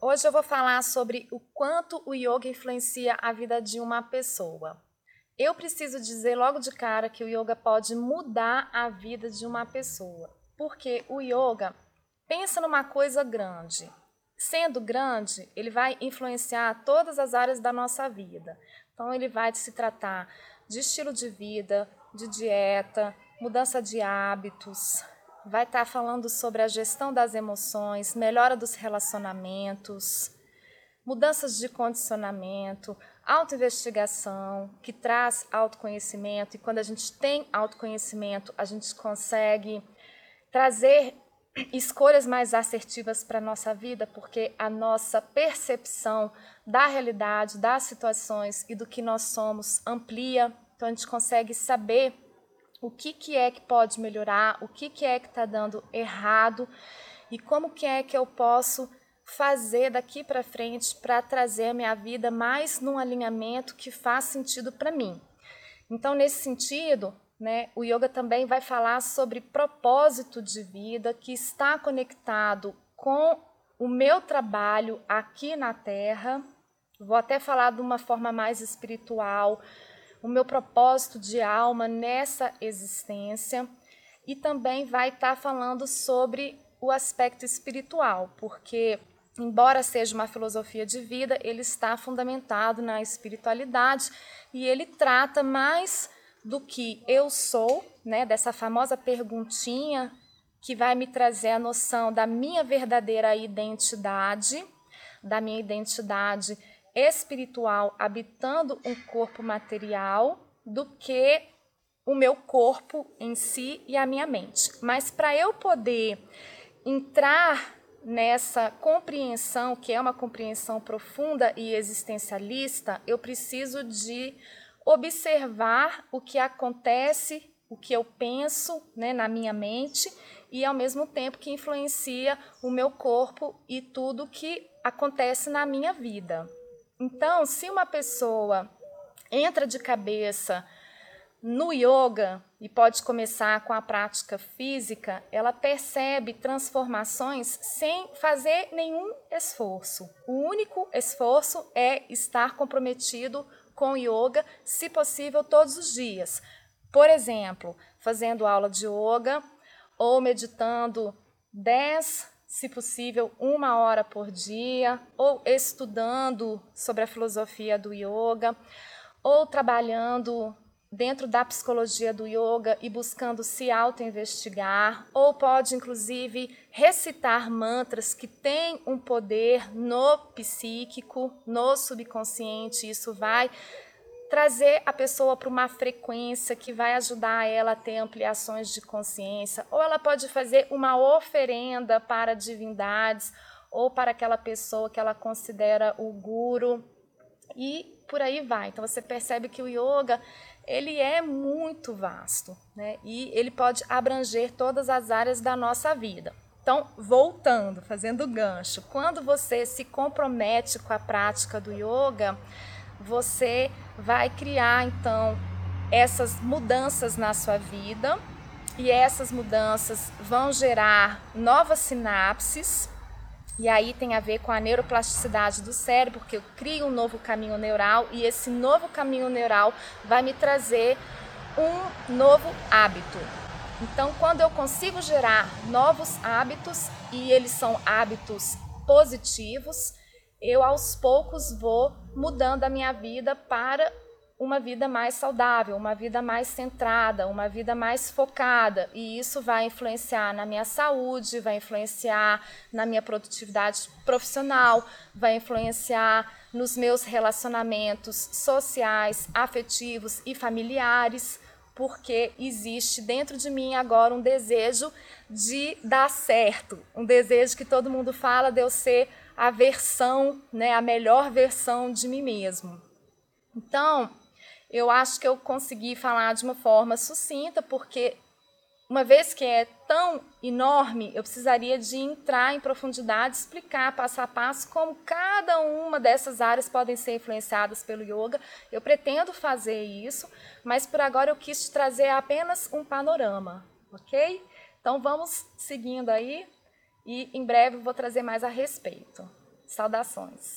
Hoje eu vou falar sobre o quanto o yoga influencia a vida de uma pessoa. Eu preciso dizer logo de cara que o yoga pode mudar a vida de uma pessoa, porque o yoga pensa numa coisa grande. Sendo grande, ele vai influenciar todas as áreas da nossa vida. Então, ele vai se tratar de estilo de vida, de dieta, mudança de hábitos, vai estar falando sobre a gestão das emoções, melhora dos relacionamentos, mudanças de condicionamento, autoinvestigação, que traz autoconhecimento, e quando a gente tem autoconhecimento, a gente consegue trazer escolhas mais assertivas para a nossa vida, porque a nossa percepção da realidade, das situações e do que nós somos amplia, então a gente consegue saber o que, que é que pode melhorar, o que, que é que está dando errado e como que é que eu posso fazer daqui para frente para trazer a minha vida mais num alinhamento que faz sentido para mim. Então, nesse sentido, né, o yoga também vai falar sobre propósito de vida que está conectado com o meu trabalho aqui na Terra. Vou até falar de uma forma mais espiritual, o meu propósito de alma nessa existência e também vai estar tá falando sobre o aspecto espiritual, porque embora seja uma filosofia de vida, ele está fundamentado na espiritualidade e ele trata mais do que eu sou, né, dessa famosa perguntinha que vai me trazer a noção da minha verdadeira identidade, da minha identidade espiritual habitando um corpo material do que o meu corpo em si e a minha mente. Mas para eu poder entrar nessa compreensão, que é uma compreensão profunda e existencialista, eu preciso de observar o que acontece, o que eu penso né, na minha mente e ao mesmo tempo que influencia o meu corpo e tudo que acontece na minha vida. Então, se uma pessoa entra de cabeça no yoga e pode começar com a prática física, ela percebe transformações sem fazer nenhum esforço. O único esforço é estar comprometido com yoga, se possível, todos os dias. Por exemplo, fazendo aula de yoga ou meditando 10 se possível, uma hora por dia, ou estudando sobre a filosofia do yoga, ou trabalhando dentro da psicologia do yoga e buscando se auto-investigar, ou pode inclusive recitar mantras que têm um poder no psíquico, no subconsciente, isso vai trazer a pessoa para uma frequência que vai ajudar ela a ter ampliações de consciência, ou ela pode fazer uma oferenda para divindades ou para aquela pessoa que ela considera o guru e por aí vai. Então você percebe que o yoga ele é muito vasto, né? E ele pode abranger todas as áreas da nossa vida. Então, voltando, fazendo gancho, quando você se compromete com a prática do yoga, você vai criar então essas mudanças na sua vida e essas mudanças vão gerar novas sinapses. E aí tem a ver com a neuroplasticidade do cérebro, porque eu crio um novo caminho neural e esse novo caminho neural vai me trazer um novo hábito. Então, quando eu consigo gerar novos hábitos e eles são hábitos positivos, eu aos poucos vou mudando a minha vida para uma vida mais saudável, uma vida mais centrada, uma vida mais focada. E isso vai influenciar na minha saúde, vai influenciar na minha produtividade profissional, vai influenciar nos meus relacionamentos sociais, afetivos e familiares, porque existe dentro de mim agora um desejo de dar certo, um desejo que todo mundo fala de eu ser a versão, né, a melhor versão de mim mesmo. Então, eu acho que eu consegui falar de uma forma sucinta, porque uma vez que é tão enorme, eu precisaria de entrar em profundidade, explicar passo a passo como cada uma dessas áreas podem ser influenciadas pelo yoga. Eu pretendo fazer isso, mas por agora eu quis te trazer apenas um panorama, ok? Então vamos seguindo aí e em breve vou trazer mais a respeito. Saudações.